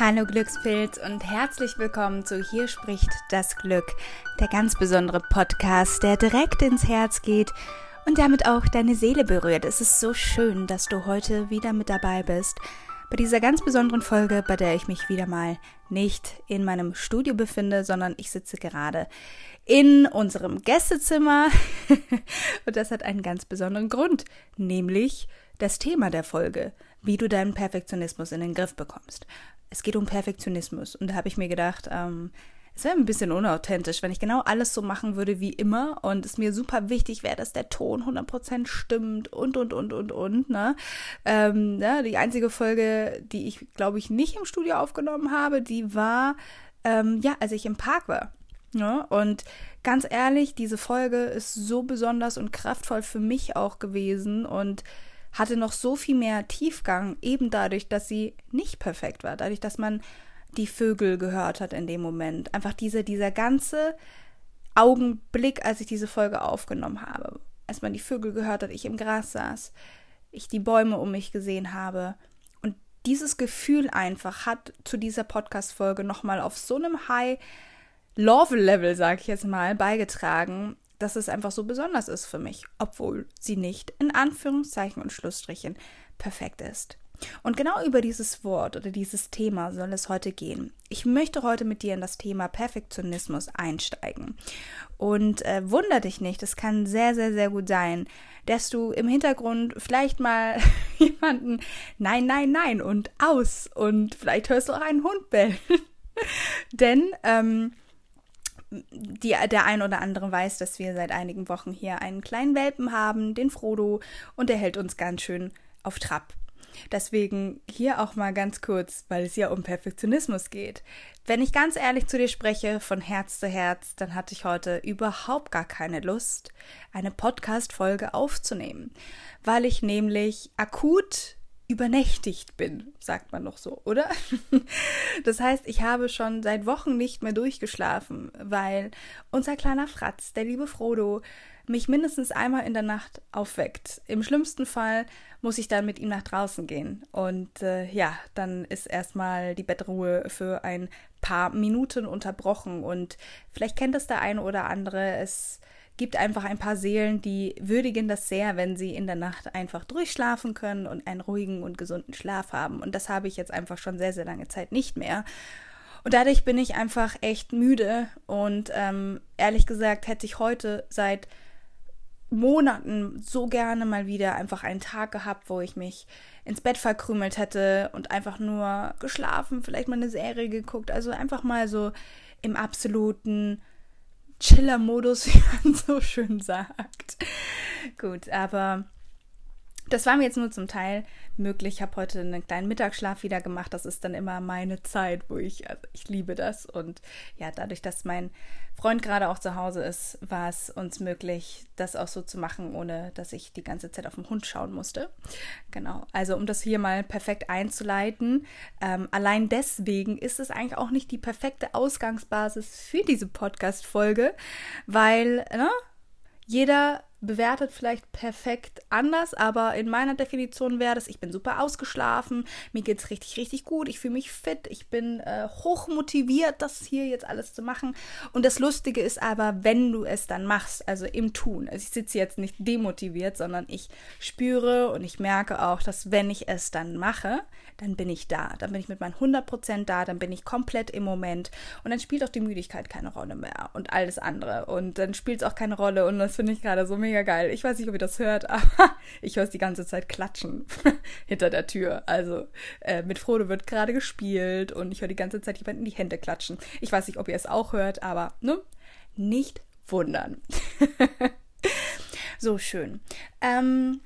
Hallo Glückspilz und herzlich willkommen zu Hier spricht das Glück, der ganz besondere Podcast, der direkt ins Herz geht und damit auch deine Seele berührt. Es ist so schön, dass du heute wieder mit dabei bist bei dieser ganz besonderen Folge, bei der ich mich wieder mal nicht in meinem Studio befinde, sondern ich sitze gerade in unserem Gästezimmer und das hat einen ganz besonderen Grund, nämlich das Thema der Folge, wie du deinen Perfektionismus in den Griff bekommst es geht um Perfektionismus. Und da habe ich mir gedacht, ähm, es wäre ein bisschen unauthentisch, wenn ich genau alles so machen würde wie immer und es mir super wichtig wäre, dass der Ton 100% stimmt und, und, und, und, und. Ne? Ähm, ja, die einzige Folge, die ich, glaube ich, nicht im Studio aufgenommen habe, die war, ähm, ja, als ich im Park war. Ne? und ganz ehrlich, diese Folge ist so besonders und kraftvoll für mich auch gewesen und hatte noch so viel mehr Tiefgang, eben dadurch, dass sie nicht perfekt war, dadurch, dass man die Vögel gehört hat in dem Moment. Einfach diese, dieser ganze Augenblick, als ich diese Folge aufgenommen habe, als man die Vögel gehört hat, ich im Gras saß, ich die Bäume um mich gesehen habe. Und dieses Gefühl einfach hat zu dieser Podcast-Folge nochmal auf so einem High Love-Level, sag ich jetzt mal, beigetragen, dass es einfach so besonders ist für mich, obwohl sie nicht in Anführungszeichen und Schlussstrichen perfekt ist. Und genau über dieses Wort oder dieses Thema soll es heute gehen. Ich möchte heute mit dir in das Thema Perfektionismus einsteigen. Und äh, wunder dich nicht, es kann sehr, sehr, sehr gut sein, dass du im Hintergrund vielleicht mal jemanden Nein, nein, nein und aus und vielleicht hörst du auch einen Hund bellen. Denn ähm, die, der ein oder andere weiß, dass wir seit einigen Wochen hier einen kleinen Welpen haben, den Frodo, und der hält uns ganz schön auf Trab. Deswegen hier auch mal ganz kurz, weil es ja um Perfektionismus geht. Wenn ich ganz ehrlich zu dir spreche, von Herz zu Herz, dann hatte ich heute überhaupt gar keine Lust, eine Podcast-Folge aufzunehmen, weil ich nämlich akut übernächtigt bin, sagt man noch so, oder? Das heißt, ich habe schon seit Wochen nicht mehr durchgeschlafen, weil unser kleiner Fratz, der liebe Frodo, mich mindestens einmal in der Nacht aufweckt. Im schlimmsten Fall muss ich dann mit ihm nach draußen gehen. Und äh, ja, dann ist erstmal die Bettruhe für ein paar Minuten unterbrochen. Und vielleicht kennt es der eine oder andere. Es gibt einfach ein paar Seelen, die würdigen das sehr, wenn sie in der Nacht einfach durchschlafen können und einen ruhigen und gesunden Schlaf haben. Und das habe ich jetzt einfach schon sehr, sehr lange Zeit nicht mehr. Und dadurch bin ich einfach echt müde. Und ähm, ehrlich gesagt hätte ich heute seit Monaten so gerne mal wieder einfach einen Tag gehabt, wo ich mich ins Bett verkrümelt hätte und einfach nur geschlafen, vielleicht mal eine Serie geguckt. Also einfach mal so im absoluten Chiller-Modus, wie man so schön sagt. Gut, aber das war mir jetzt nur zum Teil möglich. Ich habe heute einen kleinen Mittagsschlaf wieder gemacht. Das ist dann immer meine Zeit, wo ich, also ich liebe das. Und ja, dadurch, dass mein Freund gerade auch zu Hause ist, war es uns möglich, das auch so zu machen, ohne dass ich die ganze Zeit auf den Hund schauen musste. Genau. Also, um das hier mal perfekt einzuleiten, ähm, allein deswegen ist es eigentlich auch nicht die perfekte Ausgangsbasis für diese Podcast-Folge, weil, ne, jeder bewertet vielleicht perfekt anders, aber in meiner Definition wäre das, ich bin super ausgeschlafen, mir geht es richtig, richtig gut, ich fühle mich fit, ich bin äh, hoch motiviert, das hier jetzt alles zu machen. Und das Lustige ist aber, wenn du es dann machst, also im Tun. Also ich sitze jetzt nicht demotiviert, sondern ich spüre und ich merke auch, dass wenn ich es dann mache, dann bin ich da. Dann bin ich mit meinen 100% da, dann bin ich komplett im Moment. Und dann spielt auch die Müdigkeit keine Rolle mehr und alles andere. Und dann spielt es auch keine Rolle. Und das finde ich gerade so mega geil. Ich weiß nicht, ob ihr das hört, aber ich höre es die ganze Zeit klatschen hinter der Tür. Also äh, mit Frodo wird gerade gespielt und ich höre die ganze Zeit jemanden in die Hände klatschen. Ich weiß nicht, ob ihr es auch hört, aber ne? Nicht wundern. so schön. Ähm,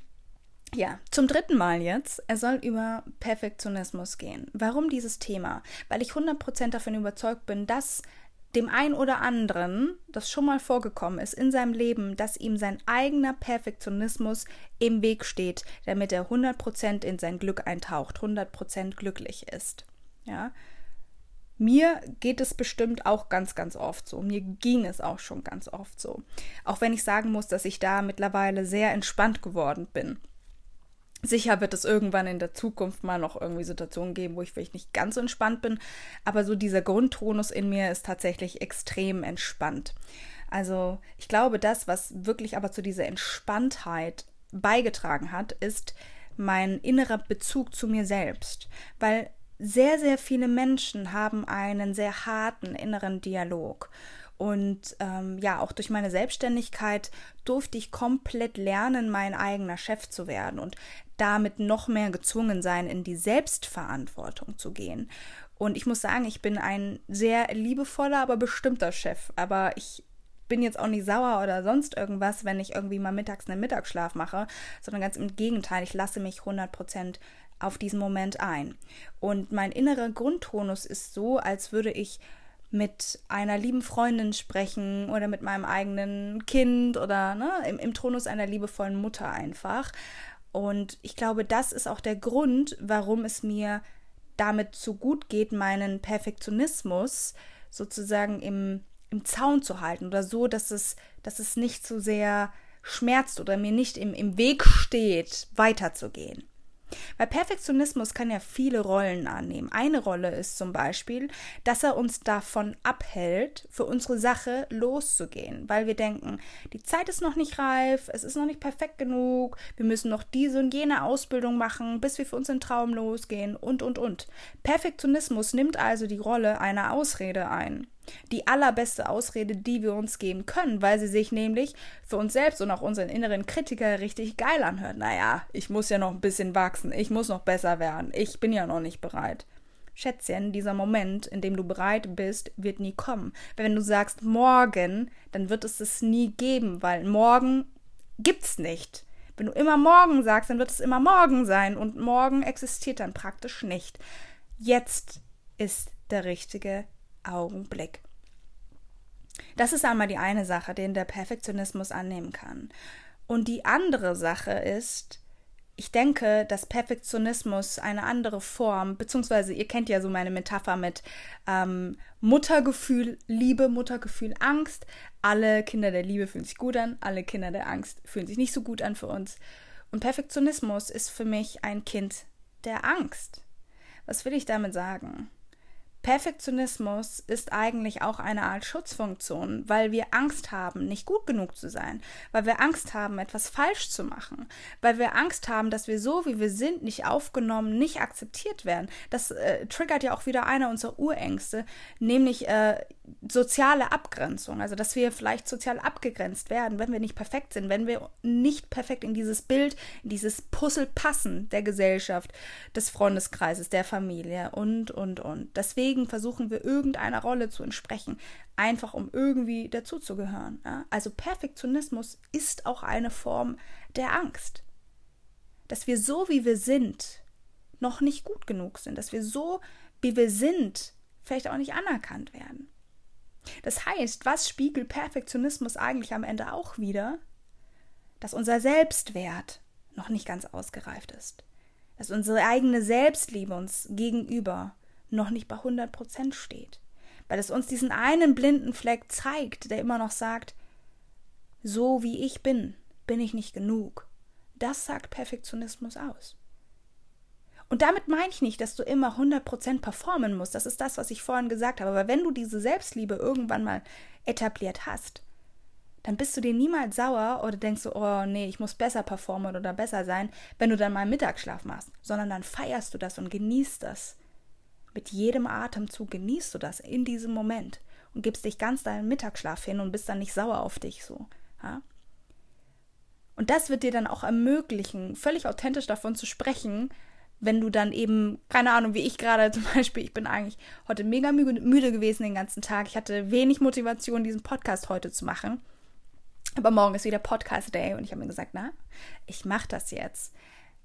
ja, zum dritten Mal jetzt. Er soll über Perfektionismus gehen. Warum dieses Thema? Weil ich 100% davon überzeugt bin, dass dem einen oder anderen das schon mal vorgekommen ist in seinem Leben, dass ihm sein eigener Perfektionismus im Weg steht, damit er 100% in sein Glück eintaucht, 100% glücklich ist. Ja? Mir geht es bestimmt auch ganz, ganz oft so. Mir ging es auch schon ganz oft so. Auch wenn ich sagen muss, dass ich da mittlerweile sehr entspannt geworden bin. Sicher wird es irgendwann in der Zukunft mal noch irgendwie Situationen geben, wo ich vielleicht nicht ganz so entspannt bin, aber so dieser Grundtonus in mir ist tatsächlich extrem entspannt. Also ich glaube, das, was wirklich aber zu dieser Entspanntheit beigetragen hat, ist mein innerer Bezug zu mir selbst, weil sehr, sehr viele Menschen haben einen sehr harten inneren Dialog. Und ähm, ja, auch durch meine Selbstständigkeit durfte ich komplett lernen, mein eigener Chef zu werden und damit noch mehr gezwungen sein, in die Selbstverantwortung zu gehen. Und ich muss sagen, ich bin ein sehr liebevoller, aber bestimmter Chef. Aber ich bin jetzt auch nicht sauer oder sonst irgendwas, wenn ich irgendwie mal mittags einen Mittagsschlaf mache, sondern ganz im Gegenteil, ich lasse mich 100% auf diesen Moment ein. Und mein innerer Grundtonus ist so, als würde ich mit einer lieben Freundin sprechen oder mit meinem eigenen Kind oder ne, im, im Tonus einer liebevollen Mutter einfach. Und ich glaube, das ist auch der Grund, warum es mir damit so gut geht, meinen Perfektionismus sozusagen im, im Zaun zu halten oder so, dass es, dass es nicht so sehr schmerzt oder mir nicht im, im Weg steht, weiterzugehen. Weil Perfektionismus kann ja viele Rollen annehmen. Eine Rolle ist zum Beispiel, dass er uns davon abhält, für unsere Sache loszugehen, weil wir denken, die Zeit ist noch nicht reif, es ist noch nicht perfekt genug, wir müssen noch diese und jene Ausbildung machen, bis wir für unseren Traum losgehen und, und, und. Perfektionismus nimmt also die Rolle einer Ausrede ein die allerbeste Ausrede, die wir uns geben können, weil sie sich nämlich für uns selbst und auch unseren inneren Kritiker richtig geil anhört. Naja, ich muss ja noch ein bisschen wachsen, ich muss noch besser werden, ich bin ja noch nicht bereit. Schätzchen, dieser Moment, in dem du bereit bist, wird nie kommen. Wenn du sagst morgen, dann wird es es nie geben, weil morgen gibt's nicht. Wenn du immer morgen sagst, dann wird es immer morgen sein und morgen existiert dann praktisch nicht. Jetzt ist der richtige Augenblick. Das ist einmal die eine Sache, den der Perfektionismus annehmen kann. Und die andere Sache ist, ich denke, dass Perfektionismus eine andere Form, beziehungsweise ihr kennt ja so meine Metapher mit ähm, Muttergefühl, Liebe, Muttergefühl, Angst. Alle Kinder der Liebe fühlen sich gut an, alle Kinder der Angst fühlen sich nicht so gut an für uns. Und Perfektionismus ist für mich ein Kind der Angst. Was will ich damit sagen? Perfektionismus ist eigentlich auch eine Art Schutzfunktion, weil wir Angst haben, nicht gut genug zu sein, weil wir Angst haben, etwas falsch zu machen, weil wir Angst haben, dass wir so, wie wir sind, nicht aufgenommen, nicht akzeptiert werden. Das äh, triggert ja auch wieder einer unserer Urängste, nämlich äh, soziale Abgrenzung, also dass wir vielleicht sozial abgegrenzt werden, wenn wir nicht perfekt sind, wenn wir nicht perfekt in dieses Bild, in dieses Puzzle passen der Gesellschaft, des Freundeskreises, der Familie und, und, und. Deswegen versuchen wir irgendeiner Rolle zu entsprechen, einfach um irgendwie dazuzugehören. Ja? Also Perfektionismus ist auch eine Form der Angst, dass wir so, wie wir sind, noch nicht gut genug sind, dass wir so, wie wir sind, vielleicht auch nicht anerkannt werden. Das heißt, was spiegelt Perfektionismus eigentlich am Ende auch wieder? Dass unser Selbstwert noch nicht ganz ausgereift ist. Dass unsere eigene Selbstliebe uns gegenüber noch nicht bei 100 Prozent steht. Weil es uns diesen einen blinden Fleck zeigt, der immer noch sagt, so wie ich bin, bin ich nicht genug. Das sagt Perfektionismus aus. Und damit meine ich nicht, dass du immer 100% performen musst. Das ist das, was ich vorhin gesagt habe. Aber wenn du diese Selbstliebe irgendwann mal etabliert hast, dann bist du dir niemals sauer oder denkst du, oh nee, ich muss besser performen oder besser sein, wenn du dann mal Mittagsschlaf machst, sondern dann feierst du das und genießt das. Mit jedem Atemzug genießt du das in diesem Moment und gibst dich ganz deinen Mittagsschlaf hin und bist dann nicht sauer auf dich so. Ja? Und das wird dir dann auch ermöglichen, völlig authentisch davon zu sprechen, wenn du dann eben, keine Ahnung, wie ich gerade zum Beispiel, ich bin eigentlich heute mega müde gewesen den ganzen Tag. Ich hatte wenig Motivation, diesen Podcast heute zu machen. Aber morgen ist wieder Podcast Day und ich habe mir gesagt, na, ich mache das jetzt,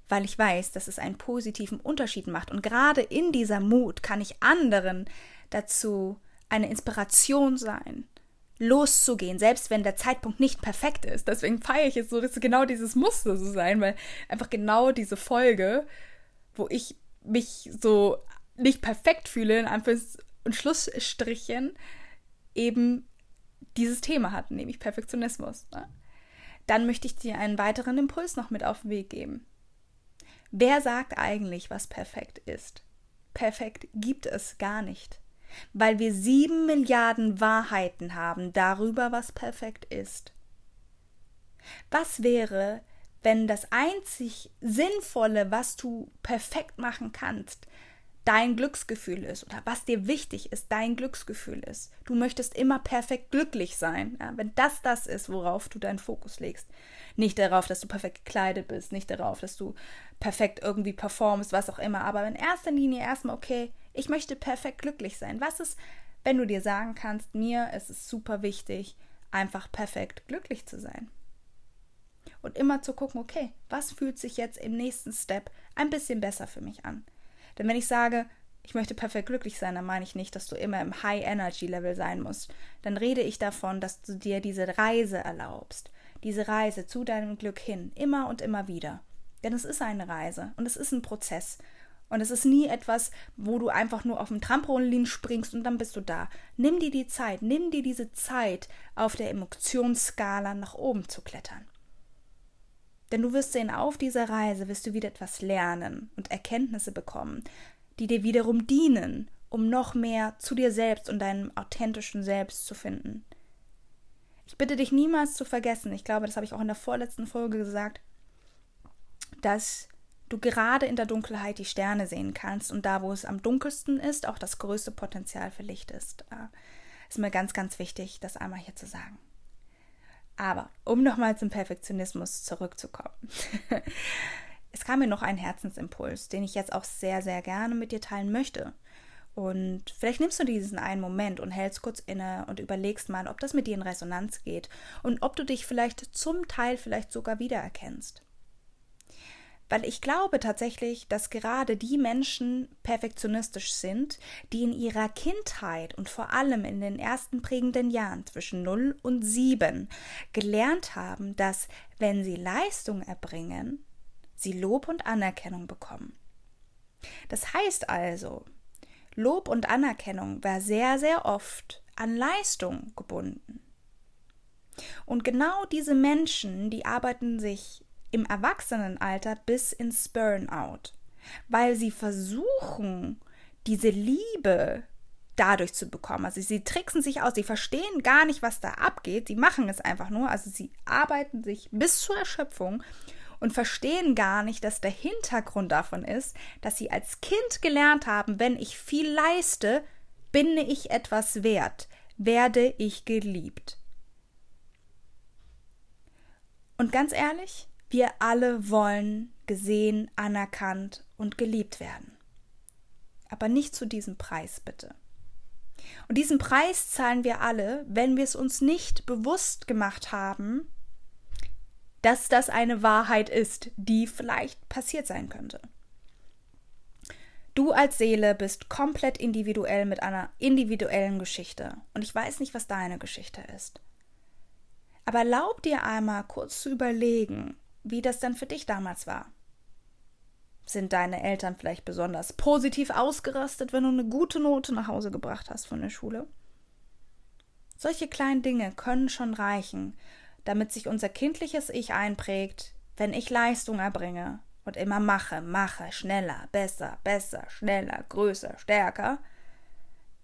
weil ich weiß, dass es einen positiven Unterschied macht. Und gerade in dieser Mut kann ich anderen dazu eine Inspiration sein, loszugehen, selbst wenn der Zeitpunkt nicht perfekt ist. Deswegen feiere ich es so, dass genau dieses Muster so sein, weil einfach genau diese Folge, wo ich mich so nicht perfekt fühle, in Anführungs- und Schlussstrichen, eben dieses Thema hat, nämlich Perfektionismus. Ne? Dann möchte ich dir einen weiteren Impuls noch mit auf den Weg geben. Wer sagt eigentlich, was perfekt ist? Perfekt gibt es gar nicht weil wir sieben Milliarden Wahrheiten haben darüber, was perfekt ist. Was wäre, wenn das einzig Sinnvolle, was du perfekt machen kannst, dein Glücksgefühl ist oder was dir wichtig ist, dein Glücksgefühl ist. Du möchtest immer perfekt glücklich sein. Ja? Wenn das das ist, worauf du deinen Fokus legst. Nicht darauf, dass du perfekt gekleidet bist, nicht darauf, dass du perfekt irgendwie performst, was auch immer. Aber in erster Linie erstmal, okay, ich möchte perfekt glücklich sein. Was ist, wenn du dir sagen kannst, mir ist es super wichtig, einfach perfekt glücklich zu sein? Und immer zu gucken, okay, was fühlt sich jetzt im nächsten Step ein bisschen besser für mich an? Denn wenn ich sage, ich möchte perfekt glücklich sein, dann meine ich nicht, dass du immer im High-Energy-Level sein musst. Dann rede ich davon, dass du dir diese Reise erlaubst. Diese Reise zu deinem Glück hin, immer und immer wieder. Denn es ist eine Reise und es ist ein Prozess. Und es ist nie etwas, wo du einfach nur auf dem Trampolin springst und dann bist du da. Nimm dir die Zeit, nimm dir diese Zeit, auf der Emotionsskala nach oben zu klettern. Denn du wirst sehen, auf dieser Reise wirst du wieder etwas lernen und Erkenntnisse bekommen, die dir wiederum dienen, um noch mehr zu dir selbst und deinem authentischen Selbst zu finden. Ich bitte dich niemals zu vergessen, ich glaube, das habe ich auch in der vorletzten Folge gesagt, dass du gerade in der Dunkelheit die Sterne sehen kannst und da, wo es am dunkelsten ist, auch das größte Potenzial für Licht ist. Äh, ist mir ganz, ganz wichtig, das einmal hier zu sagen. Aber um nochmal zum Perfektionismus zurückzukommen. es kam mir noch ein Herzensimpuls, den ich jetzt auch sehr, sehr gerne mit dir teilen möchte. Und vielleicht nimmst du diesen einen Moment und hältst kurz inne und überlegst mal, ob das mit dir in Resonanz geht und ob du dich vielleicht zum Teil vielleicht sogar wiedererkennst. Weil ich glaube tatsächlich, dass gerade die Menschen perfektionistisch sind, die in ihrer Kindheit und vor allem in den ersten prägenden Jahren zwischen 0 und 7 gelernt haben, dass wenn sie Leistung erbringen, sie Lob und Anerkennung bekommen. Das heißt also, Lob und Anerkennung war sehr, sehr oft an Leistung gebunden. Und genau diese Menschen, die arbeiten sich im Erwachsenenalter bis ins Burnout, weil sie versuchen, diese Liebe dadurch zu bekommen. Also sie tricksen sich aus, sie verstehen gar nicht, was da abgeht, sie machen es einfach nur, also sie arbeiten sich bis zur Erschöpfung und verstehen gar nicht, dass der Hintergrund davon ist, dass sie als Kind gelernt haben, wenn ich viel leiste, bin ich etwas wert, werde ich geliebt. Und ganz ehrlich, wir alle wollen gesehen, anerkannt und geliebt werden. Aber nicht zu diesem Preis, bitte. Und diesen Preis zahlen wir alle, wenn wir es uns nicht bewusst gemacht haben, dass das eine Wahrheit ist, die vielleicht passiert sein könnte. Du als Seele bist komplett individuell mit einer individuellen Geschichte. Und ich weiß nicht, was deine Geschichte ist. Aber erlaub dir einmal kurz zu überlegen, wie das dann für dich damals war. Sind deine Eltern vielleicht besonders positiv ausgerastet, wenn du eine gute Note nach Hause gebracht hast von der Schule? Solche kleinen Dinge können schon reichen, damit sich unser kindliches Ich einprägt, wenn ich Leistung erbringe und immer mache, mache, schneller, besser, besser, schneller, größer, stärker,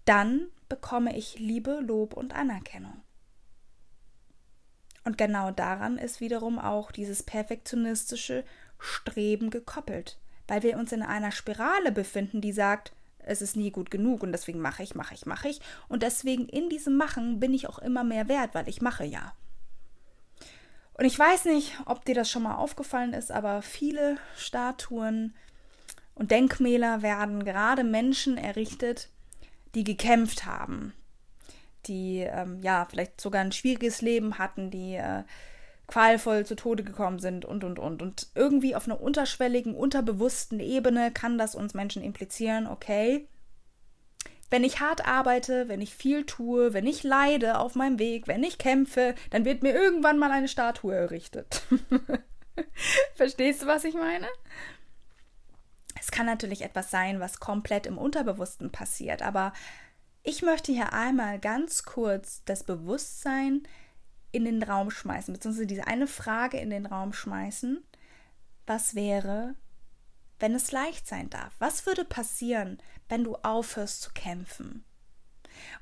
dann bekomme ich Liebe, Lob und Anerkennung. Und genau daran ist wiederum auch dieses perfektionistische Streben gekoppelt, weil wir uns in einer Spirale befinden, die sagt, es ist nie gut genug und deswegen mache ich, mache ich, mache ich. Und deswegen in diesem Machen bin ich auch immer mehr wert, weil ich mache ja. Und ich weiß nicht, ob dir das schon mal aufgefallen ist, aber viele Statuen und Denkmäler werden gerade Menschen errichtet, die gekämpft haben, die ähm, ja vielleicht sogar ein schwieriges Leben hatten, die äh, qualvoll zu Tode gekommen sind und und und. Und irgendwie auf einer unterschwelligen, unterbewussten Ebene kann das uns Menschen implizieren, okay, wenn ich hart arbeite, wenn ich viel tue, wenn ich leide auf meinem Weg, wenn ich kämpfe, dann wird mir irgendwann mal eine Statue errichtet. Verstehst du, was ich meine? Es kann natürlich etwas sein, was komplett im Unterbewussten passiert, aber ich möchte hier einmal ganz kurz das Bewusstsein in den Raum schmeißen, beziehungsweise diese eine Frage in den Raum schmeißen. Was wäre, wenn es leicht sein darf? Was würde passieren, wenn du aufhörst zu kämpfen?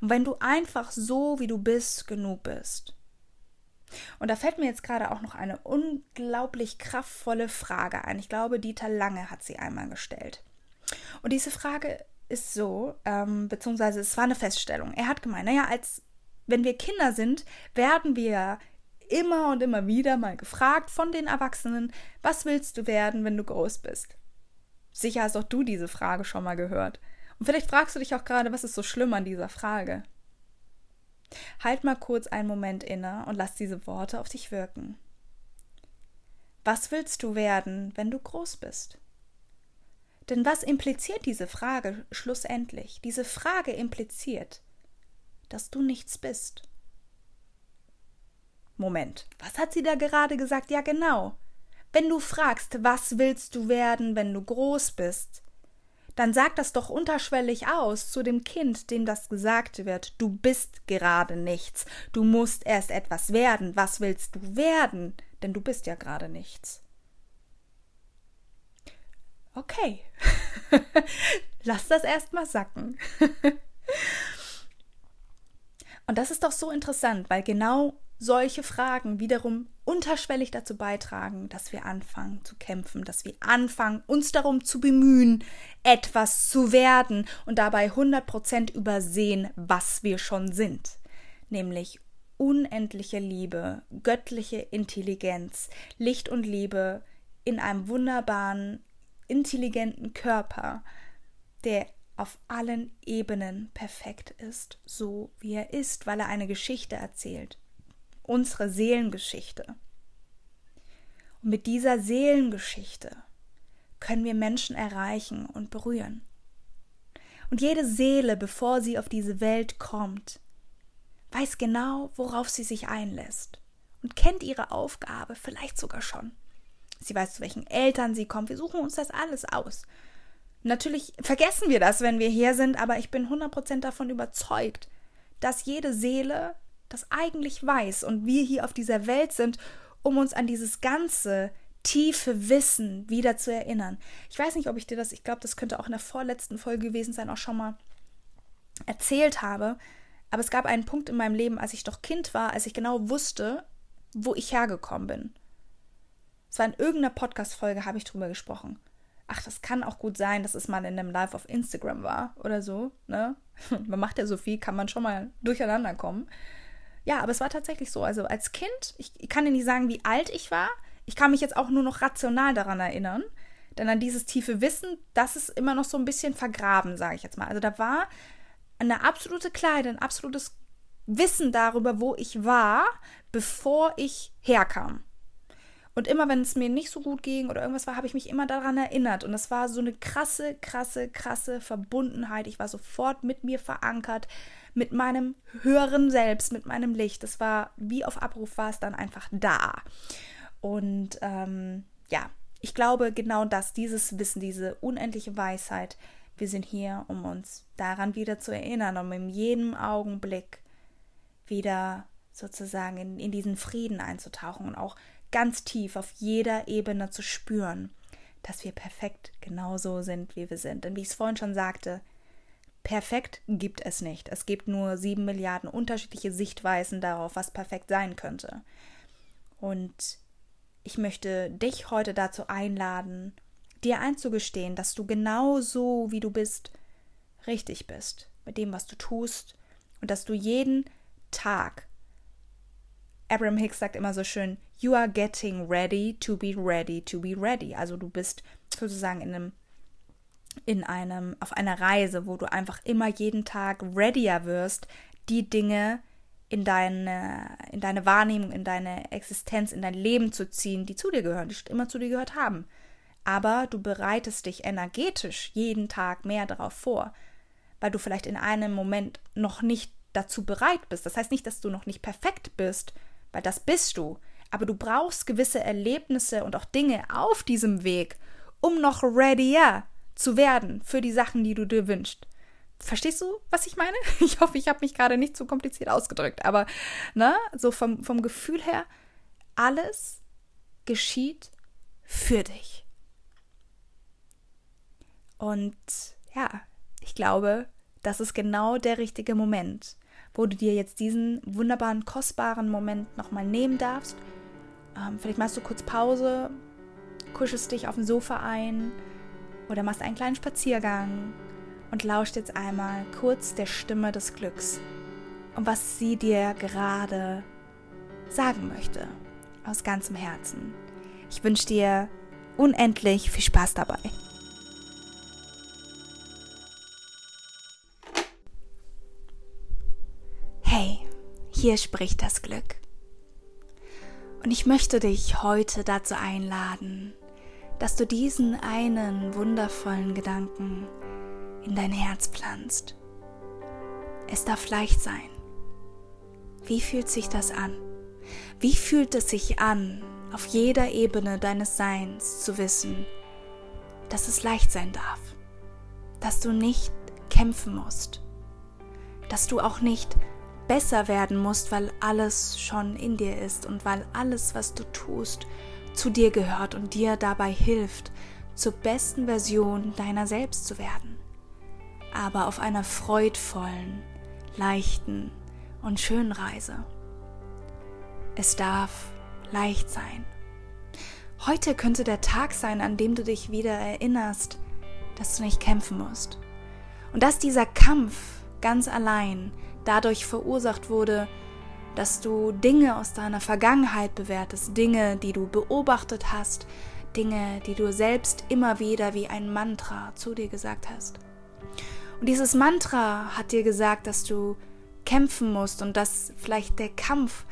Und wenn du einfach so, wie du bist, genug bist? Und da fällt mir jetzt gerade auch noch eine unglaublich kraftvolle Frage ein. Ich glaube, Dieter Lange hat sie einmal gestellt. Und diese Frage ist so, ähm, beziehungsweise es war eine Feststellung. Er hat gemeint, naja, als wenn wir Kinder sind, werden wir immer und immer wieder mal gefragt von den Erwachsenen, was willst du werden, wenn du groß bist? Sicher hast auch du diese Frage schon mal gehört. Und vielleicht fragst du dich auch gerade, was ist so schlimm an dieser Frage? Halt mal kurz einen Moment inne und lass diese Worte auf dich wirken. Was willst du werden, wenn du groß bist? Denn was impliziert diese Frage schlussendlich? Diese Frage impliziert, dass du nichts bist. Moment, was hat sie da gerade gesagt? Ja, genau. Wenn du fragst, was willst du werden, wenn du groß bist, dann sag das doch unterschwellig aus zu dem Kind, dem das gesagt wird. Du bist gerade nichts. Du musst erst etwas werden. Was willst du werden? Denn du bist ja gerade nichts. Okay. Lass das erstmal sacken. Und das ist doch so interessant, weil genau solche Fragen wiederum unterschwellig dazu beitragen, dass wir anfangen zu kämpfen, dass wir anfangen, uns darum zu bemühen, etwas zu werden und dabei 100% übersehen, was wir schon sind, nämlich unendliche Liebe, göttliche Intelligenz, Licht und Liebe in einem wunderbaren, intelligenten Körper, der auf allen Ebenen perfekt ist, so wie er ist, weil er eine Geschichte erzählt unsere Seelengeschichte. Und mit dieser Seelengeschichte können wir Menschen erreichen und berühren. Und jede Seele, bevor sie auf diese Welt kommt, weiß genau, worauf sie sich einlässt und kennt ihre Aufgabe vielleicht sogar schon. Sie weiß, zu welchen Eltern sie kommt. Wir suchen uns das alles aus. Natürlich vergessen wir das, wenn wir hier sind, aber ich bin 100% davon überzeugt, dass jede Seele das eigentlich weiß und wir hier auf dieser Welt sind, um uns an dieses ganze tiefe Wissen wieder zu erinnern. Ich weiß nicht, ob ich dir das, ich glaube, das könnte auch in der vorletzten Folge gewesen sein, auch schon mal erzählt habe. Aber es gab einen Punkt in meinem Leben, als ich doch Kind war, als ich genau wusste, wo ich hergekommen bin. Es war in irgendeiner Podcast-Folge, habe ich drüber gesprochen. Ach, das kann auch gut sein, dass es mal in einem Live auf Instagram war oder so, ne? Man macht ja so viel, kann man schon mal durcheinander kommen. Ja, aber es war tatsächlich so. Also als Kind, ich, ich kann dir nicht sagen, wie alt ich war. Ich kann mich jetzt auch nur noch rational daran erinnern. Denn an dieses tiefe Wissen, das ist immer noch so ein bisschen vergraben, sage ich jetzt mal. Also da war eine absolute Klarheit, ein absolutes Wissen darüber, wo ich war, bevor ich herkam. Und immer, wenn es mir nicht so gut ging oder irgendwas war, habe ich mich immer daran erinnert. Und das war so eine krasse, krasse, krasse Verbundenheit. Ich war sofort mit mir verankert mit meinem höheren Selbst, mit meinem Licht. Das war wie auf Abruf war es dann einfach da. Und ähm, ja, ich glaube genau das, dieses Wissen, diese unendliche Weisheit, wir sind hier, um uns daran wieder zu erinnern, um in jedem Augenblick wieder sozusagen in, in diesen Frieden einzutauchen und auch ganz tief auf jeder Ebene zu spüren, dass wir perfekt genauso sind, wie wir sind. Denn wie ich es vorhin schon sagte, Perfekt gibt es nicht. Es gibt nur sieben Milliarden unterschiedliche Sichtweisen darauf, was perfekt sein könnte. Und ich möchte dich heute dazu einladen, dir einzugestehen, dass du genau so, wie du bist, richtig bist mit dem, was du tust und dass du jeden Tag, Abraham Hicks sagt immer so schön, you are getting ready to be ready to be ready. Also du bist sozusagen in einem in einem, auf einer Reise, wo du einfach immer jeden Tag readier wirst, die Dinge in deine, in deine Wahrnehmung, in deine Existenz, in dein Leben zu ziehen, die zu dir gehören, die immer zu dir gehört haben. Aber du bereitest dich energetisch jeden Tag mehr darauf vor. weil du vielleicht in einem Moment noch nicht dazu bereit bist. Das heißt nicht, dass du noch nicht perfekt bist, weil das bist du. Aber du brauchst gewisse Erlebnisse und auch Dinge auf diesem Weg, um noch readier zu werden für die Sachen, die du dir wünschst. Verstehst du, was ich meine? Ich hoffe, ich habe mich gerade nicht zu kompliziert ausgedrückt, aber ne, so vom, vom Gefühl her, alles geschieht für dich. Und ja, ich glaube, das ist genau der richtige Moment, wo du dir jetzt diesen wunderbaren, kostbaren Moment nochmal nehmen darfst. Ähm, vielleicht machst du kurz Pause, kuschelst dich auf dem Sofa ein oder machst einen kleinen Spaziergang und lauscht jetzt einmal kurz der Stimme des Glücks und was sie dir gerade sagen möchte, aus ganzem Herzen. Ich wünsche dir unendlich viel Spaß dabei. Hey, hier spricht das Glück. Und ich möchte dich heute dazu einladen, dass du diesen einen wundervollen Gedanken in dein Herz pflanzt. Es darf leicht sein. Wie fühlt sich das an? Wie fühlt es sich an, auf jeder Ebene deines Seins zu wissen, dass es leicht sein darf, dass du nicht kämpfen musst, dass du auch nicht besser werden musst, weil alles schon in dir ist und weil alles, was du tust, zu dir gehört und dir dabei hilft, zur besten Version deiner selbst zu werden aber auf einer freudvollen, leichten und schönen Reise. Es darf leicht sein. Heute könnte der Tag sein, an dem du dich wieder erinnerst, dass du nicht kämpfen musst. Und dass dieser Kampf ganz allein dadurch verursacht wurde, dass du Dinge aus deiner Vergangenheit bewertest, Dinge, die du beobachtet hast, Dinge, die du selbst immer wieder wie ein Mantra zu dir gesagt hast. Und dieses Mantra hat dir gesagt, dass du kämpfen musst und dass vielleicht der Kampf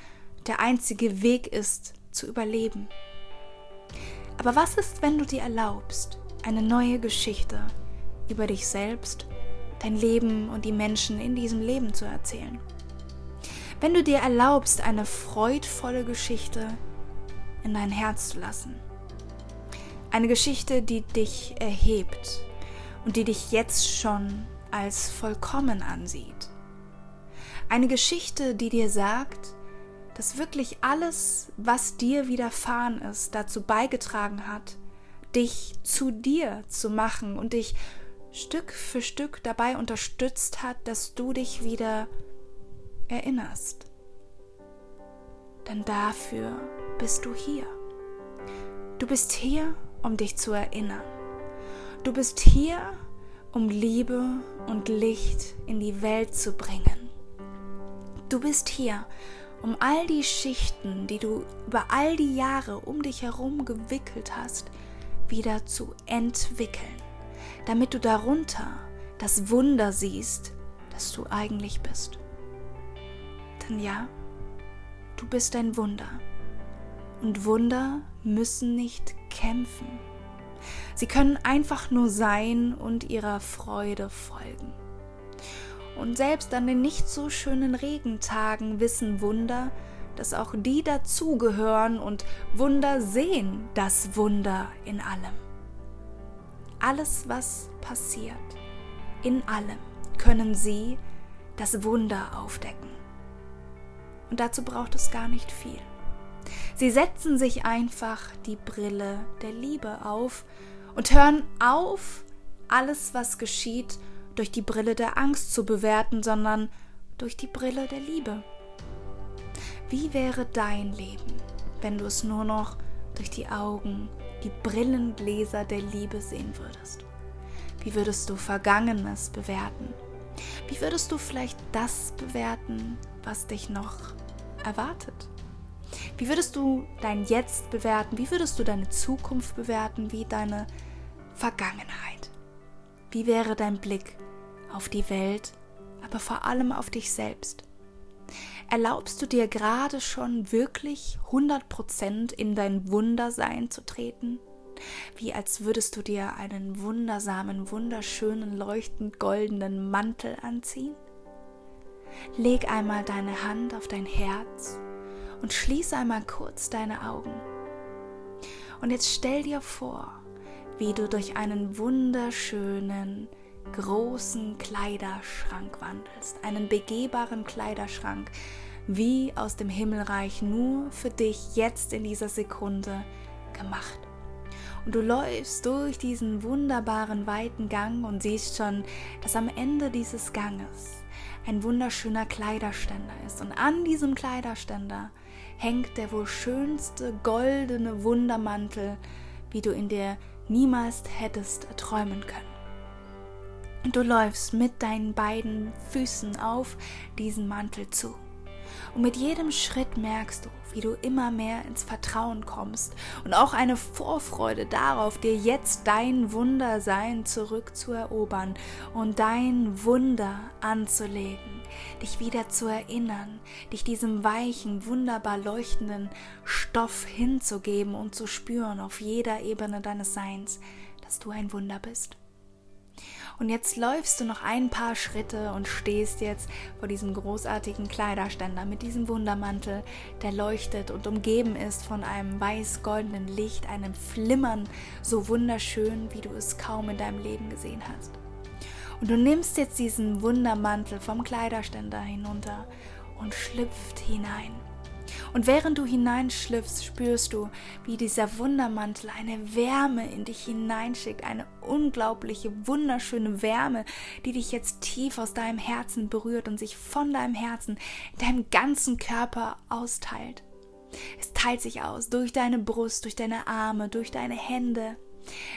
der einzige Weg ist, zu überleben. Aber was ist, wenn du dir erlaubst, eine neue Geschichte über dich selbst, dein Leben und die Menschen in diesem Leben zu erzählen? Wenn du dir erlaubst, eine freudvolle Geschichte in dein Herz zu lassen. Eine Geschichte, die dich erhebt und die dich jetzt schon als vollkommen ansieht. Eine Geschichte, die dir sagt, dass wirklich alles, was dir widerfahren ist, dazu beigetragen hat, dich zu dir zu machen und dich Stück für Stück dabei unterstützt hat, dass du dich wieder erinnerst. Denn dafür bist du hier. Du bist hier, um dich zu erinnern. Du bist hier, um Liebe und Licht in die Welt zu bringen. Du bist hier, um all die Schichten, die du über all die Jahre um dich herum gewickelt hast, wieder zu entwickeln, damit du darunter das Wunder siehst, das du eigentlich bist. Denn ja, du bist ein Wunder. Und Wunder müssen nicht kämpfen. Sie können einfach nur sein und ihrer Freude folgen. Und selbst an den nicht so schönen Regentagen wissen Wunder, dass auch die dazugehören und Wunder sehen das Wunder in allem. Alles, was passiert, in allem können sie das Wunder aufdecken. Und dazu braucht es gar nicht viel. Sie setzen sich einfach die Brille der Liebe auf und hören auf, alles, was geschieht, durch die Brille der Angst zu bewerten, sondern durch die Brille der Liebe. Wie wäre dein Leben, wenn du es nur noch durch die Augen, die Brillengläser der Liebe sehen würdest? Wie würdest du Vergangenes bewerten? Wie würdest du vielleicht das bewerten, was dich noch erwartet? Wie würdest du dein Jetzt bewerten? Wie würdest du deine Zukunft bewerten? Wie deine Vergangenheit? Wie wäre dein Blick auf die Welt, aber vor allem auf dich selbst? Erlaubst du dir gerade schon wirklich 100% in dein Wundersein zu treten? wie als würdest du dir einen wundersamen, wunderschönen, leuchtend goldenen Mantel anziehen. Leg einmal deine Hand auf dein Herz und schließe einmal kurz deine Augen. Und jetzt stell dir vor, wie du durch einen wunderschönen, großen Kleiderschrank wandelst, einen begehbaren Kleiderschrank, wie aus dem Himmelreich nur für dich jetzt in dieser Sekunde gemacht. Und du läufst durch diesen wunderbaren weiten Gang und siehst schon, dass am Ende dieses Ganges ein wunderschöner Kleiderständer ist. Und an diesem Kleiderständer hängt der wohl schönste goldene Wundermantel, wie du in dir niemals hättest erträumen können. Du läufst mit deinen beiden Füßen auf diesen Mantel zu. Und mit jedem Schritt merkst du, wie du immer mehr ins Vertrauen kommst und auch eine Vorfreude darauf, dir jetzt dein Wundersein zurückzuerobern und dein Wunder anzulegen, dich wieder zu erinnern, dich diesem weichen, wunderbar leuchtenden Stoff hinzugeben und zu spüren auf jeder Ebene deines Seins, dass du ein Wunder bist. Und jetzt läufst du noch ein paar Schritte und stehst jetzt vor diesem großartigen Kleiderständer mit diesem Wundermantel, der leuchtet und umgeben ist von einem weiß-goldenen Licht, einem Flimmern so wunderschön, wie du es kaum in deinem Leben gesehen hast. Und du nimmst jetzt diesen Wundermantel vom Kleiderständer hinunter und schlüpft hinein. Und während du hineinschlüpfst, spürst du, wie dieser Wundermantel eine Wärme in dich hineinschickt, eine unglaubliche, wunderschöne Wärme, die dich jetzt tief aus deinem Herzen berührt und sich von deinem Herzen in deinem ganzen Körper austeilt. Es teilt sich aus durch deine Brust, durch deine Arme, durch deine Hände,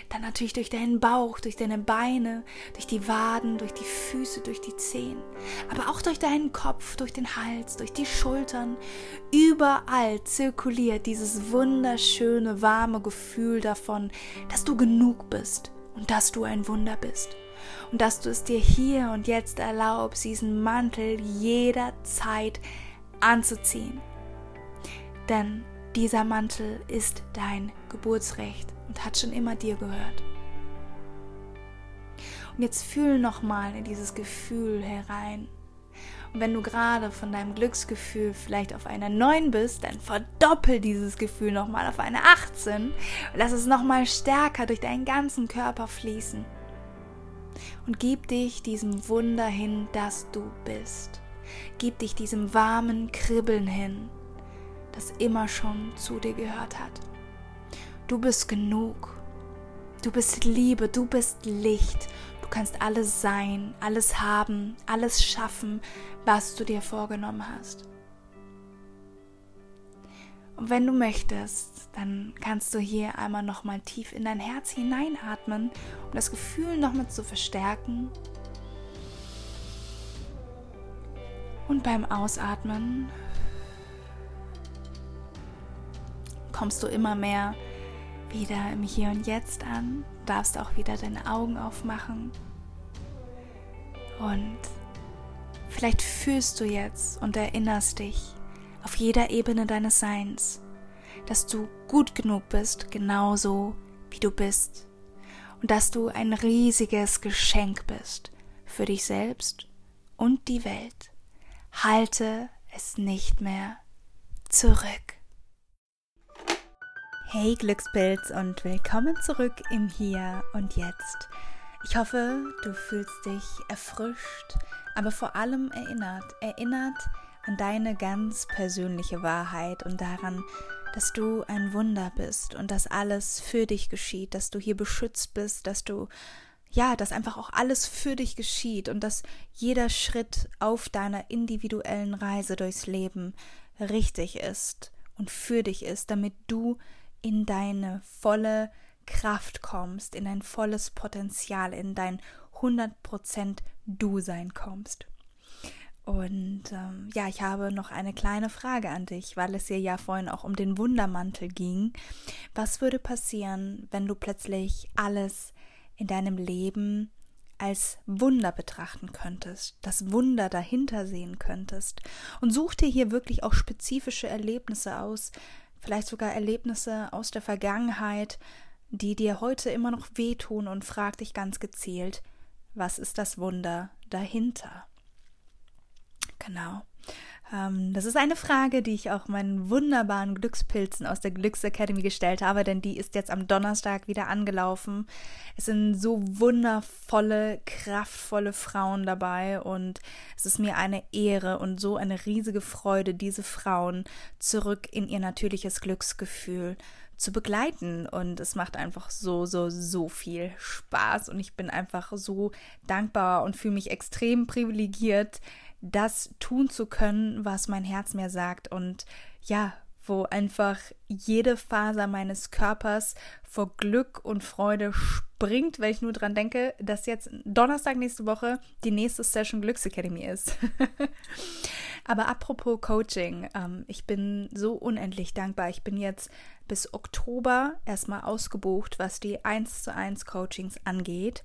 dann natürlich durch deinen Bauch, durch deine Beine, durch die Waden, durch die Füße, durch die Zehen, aber auch durch deinen Kopf, durch den Hals, durch die Schultern. Überall zirkuliert dieses wunderschöne, warme Gefühl davon, dass du genug bist und dass du ein Wunder bist. Und dass du es dir hier und jetzt erlaubst, diesen Mantel jederzeit anzuziehen. Denn dieser Mantel ist dein Geburtsrecht und hat schon immer dir gehört. Und jetzt fühl nochmal in dieses Gefühl herein. Und wenn du gerade von deinem Glücksgefühl vielleicht auf einer 9 bist, dann verdoppel dieses Gefühl nochmal auf eine 18 und lass es nochmal stärker durch deinen ganzen Körper fließen. Und gib dich diesem Wunder hin, das du bist. Gib dich diesem warmen Kribbeln hin, das immer schon zu dir gehört hat. Du bist genug. Du bist Liebe, du bist Licht. Du kannst alles sein, alles haben, alles schaffen, was du dir vorgenommen hast. Und wenn du möchtest, dann kannst du hier einmal nochmal tief in dein Herz hineinatmen, um das Gefühl nochmal zu verstärken. Und beim Ausatmen kommst du immer mehr wieder im Hier und Jetzt an, darfst auch wieder deine Augen aufmachen und vielleicht fühlst du jetzt und erinnerst dich auf jeder Ebene deines Seins, dass du gut genug bist, genauso wie du bist und dass du ein riesiges Geschenk bist für dich selbst und die Welt. Halte es nicht mehr zurück. Hey Glückspilz und willkommen zurück im Hier und Jetzt. Ich hoffe, du fühlst dich erfrischt, aber vor allem erinnert, erinnert an deine ganz persönliche Wahrheit und daran, dass du ein Wunder bist und dass alles für dich geschieht, dass du hier beschützt bist, dass du ja, dass einfach auch alles für dich geschieht und dass jeder Schritt auf deiner individuellen Reise durchs Leben richtig ist und für dich ist, damit du in deine volle Kraft kommst, in dein volles Potenzial, in dein 100% Du-Sein kommst. Und ähm, ja, ich habe noch eine kleine Frage an dich, weil es dir ja vorhin auch um den Wundermantel ging. Was würde passieren, wenn du plötzlich alles in deinem Leben als Wunder betrachten könntest, das Wunder dahinter sehen könntest und such dir hier wirklich auch spezifische Erlebnisse aus, vielleicht sogar Erlebnisse aus der Vergangenheit, die dir heute immer noch wehtun und frag dich ganz gezielt, was ist das Wunder dahinter? Genau. Ähm, das ist eine Frage, die ich auch meinen wunderbaren Glückspilzen aus der Glücksacademy gestellt habe, denn die ist jetzt am Donnerstag wieder angelaufen. Es sind so wundervolle, kraftvolle Frauen dabei und es ist mir eine Ehre und so eine riesige Freude, diese Frauen zurück in ihr natürliches Glücksgefühl zu begleiten und es macht einfach so, so, so viel Spaß und ich bin einfach so dankbar und fühle mich extrem privilegiert, das tun zu können, was mein Herz mir sagt und ja, wo einfach jede Faser meines Körpers vor Glück und Freude springt, weil ich nur dran denke, dass jetzt Donnerstag nächste Woche die nächste Session Glücksacademy ist. Aber apropos Coaching, ähm, ich bin so unendlich dankbar. Ich bin jetzt bis Oktober erstmal ausgebucht, was die 1 zu 1 Coachings angeht.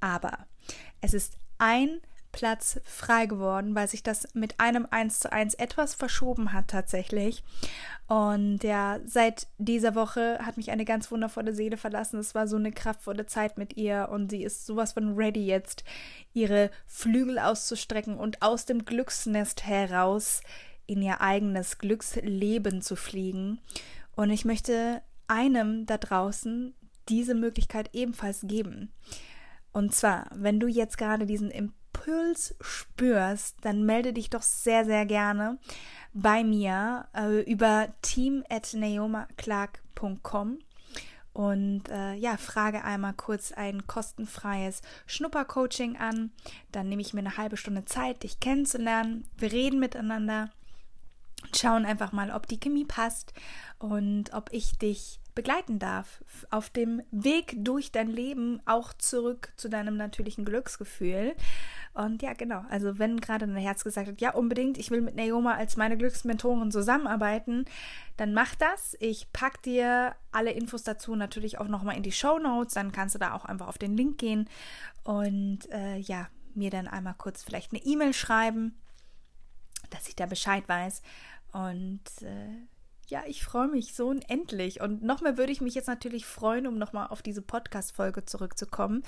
Aber es ist ein Platz frei geworden, weil sich das mit einem 1 zu 1 etwas verschoben hat tatsächlich. Und ja, seit dieser Woche hat mich eine ganz wundervolle Seele verlassen. Es war so eine kraftvolle Zeit mit ihr und sie ist sowas von ready jetzt, ihre Flügel auszustrecken und aus dem Glücksnest heraus in ihr eigenes Glücksleben zu fliegen. Und ich möchte einem da draußen diese Möglichkeit ebenfalls geben. Und zwar, wenn du jetzt gerade diesen Impuls Impuls spürst, dann melde dich doch sehr, sehr gerne bei mir äh, über team.naomaclark.com und äh, ja, frage einmal kurz ein kostenfreies Schnuppercoaching an. Dann nehme ich mir eine halbe Stunde Zeit, dich kennenzulernen. Wir reden miteinander und schauen einfach mal, ob die Chemie passt und ob ich dich begleiten darf auf dem Weg durch dein Leben auch zurück zu deinem natürlichen Glücksgefühl. Und ja, genau. Also wenn gerade dein Herz gesagt hat, ja, unbedingt, ich will mit Naoma als meine Glücksmentorin zusammenarbeiten, dann mach das. Ich pack dir alle Infos dazu natürlich auch nochmal in die Show Notes. Dann kannst du da auch einfach auf den Link gehen und äh, ja, mir dann einmal kurz vielleicht eine E-Mail schreiben, dass ich da Bescheid weiß. Und äh, ja, ich freue mich so unendlich. Und noch mehr würde ich mich jetzt natürlich freuen, um nochmal auf diese Podcast-Folge zurückzukommen,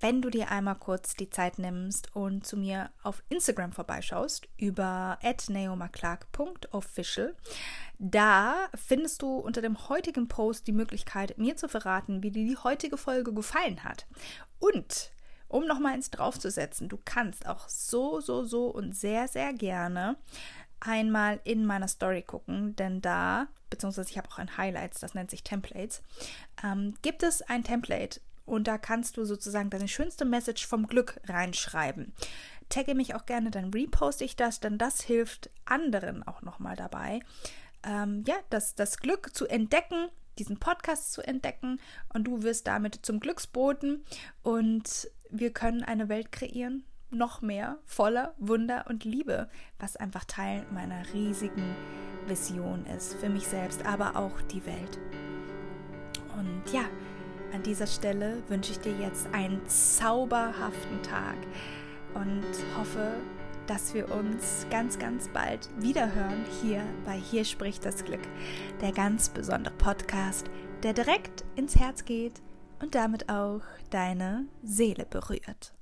wenn du dir einmal kurz die Zeit nimmst und zu mir auf Instagram vorbeischaust über naomaclark.official. Da findest du unter dem heutigen Post die Möglichkeit, mir zu verraten, wie dir die heutige Folge gefallen hat. Und um nochmal ins Draufzusetzen, du kannst auch so, so, so und sehr, sehr gerne einmal in meiner Story gucken, denn da, beziehungsweise ich habe auch ein Highlights, das nennt sich Templates, ähm, gibt es ein Template und da kannst du sozusagen deine schönste Message vom Glück reinschreiben. Tagge mich auch gerne, dann reposte ich das, denn das hilft anderen auch nochmal dabei, ähm, ja, das, das Glück zu entdecken, diesen Podcast zu entdecken und du wirst damit zum Glücksboten und wir können eine Welt kreieren, noch mehr voller Wunder und Liebe, was einfach Teil meiner riesigen Vision ist für mich selbst, aber auch die Welt. Und ja, an dieser Stelle wünsche ich dir jetzt einen zauberhaften Tag und hoffe, dass wir uns ganz, ganz bald wiederhören hier bei Hier spricht das Glück, der ganz besondere Podcast, der direkt ins Herz geht und damit auch deine Seele berührt.